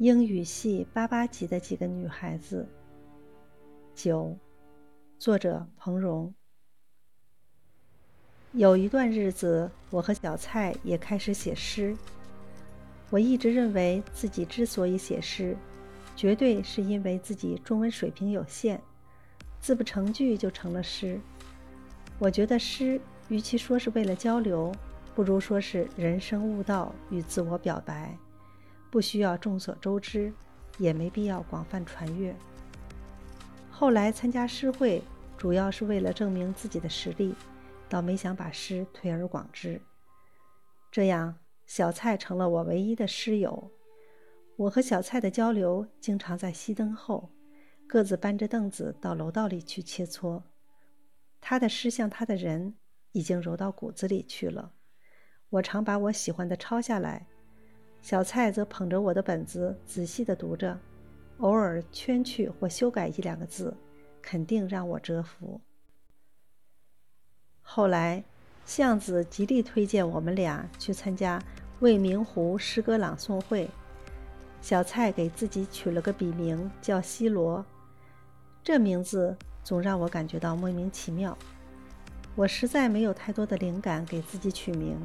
英语系八八级的几个女孩子。九，作者彭荣。有一段日子，我和小蔡也开始写诗。我一直认为自己之所以写诗，绝对是因为自己中文水平有限，字不成句就成了诗。我觉得诗，与其说是为了交流，不如说是人生悟道与自我表白。不需要众所周知，也没必要广泛传阅。后来参加诗会，主要是为了证明自己的实力，倒没想把诗推而广之。这样，小蔡成了我唯一的诗友。我和小蔡的交流，经常在熄灯后，各自搬着凳子到楼道里去切磋。他的诗像他的人，已经揉到骨子里去了。我常把我喜欢的抄下来。小蔡则捧着我的本子仔细地读着，偶尔圈去或修改一两个字，肯定让我折服。后来，巷子极力推荐我们俩去参加未名湖诗歌朗诵会。小蔡给自己取了个笔名叫西罗，这名字总让我感觉到莫名其妙。我实在没有太多的灵感给自己取名。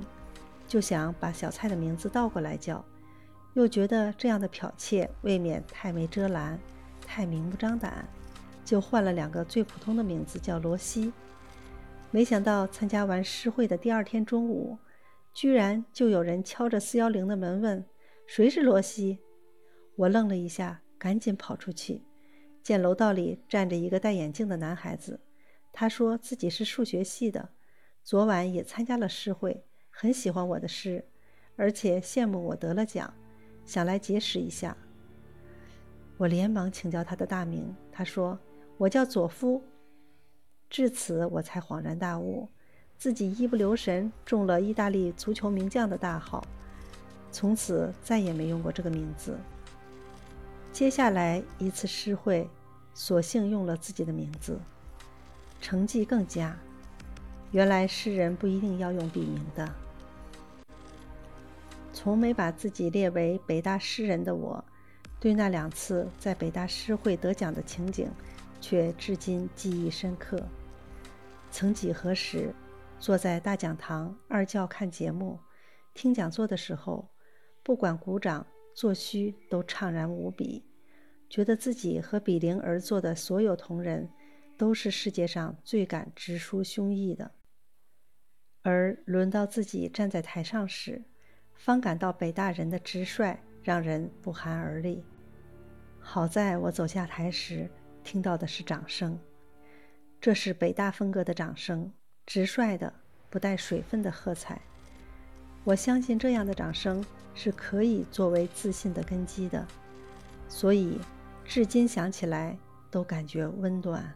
就想把小蔡的名字倒过来叫，又觉得这样的剽窃未免太没遮拦，太明目张胆，就换了两个最普通的名字叫罗西。没想到参加完诗会的第二天中午，居然就有人敲着四幺零的门问：“谁是罗西？”我愣了一下，赶紧跑出去，见楼道里站着一个戴眼镜的男孩子，他说自己是数学系的，昨晚也参加了诗会。很喜欢我的诗，而且羡慕我得了奖，想来结识一下。我连忙请教他的大名，他说：“我叫佐夫。”至此，我才恍然大悟，自己一不留神中了意大利足球名将的大号，从此再也没用过这个名字。接下来一次诗会，索性用了自己的名字，成绩更佳。原来诗人不一定要用笔名的。从没把自己列为北大诗人的我，对那两次在北大诗会得奖的情景，却至今记忆深刻。曾几何时，坐在大讲堂二教看节目、听讲座的时候，不管鼓掌作虚，都怅然无比，觉得自己和比邻而坐的所有同仁，都是世界上最敢直抒胸臆的。而轮到自己站在台上时，方感到北大人的直率让人不寒而栗。好在我走下台时听到的是掌声，这是北大风格的掌声，直率的、不带水分的喝彩。我相信这样的掌声是可以作为自信的根基的，所以至今想起来都感觉温暖。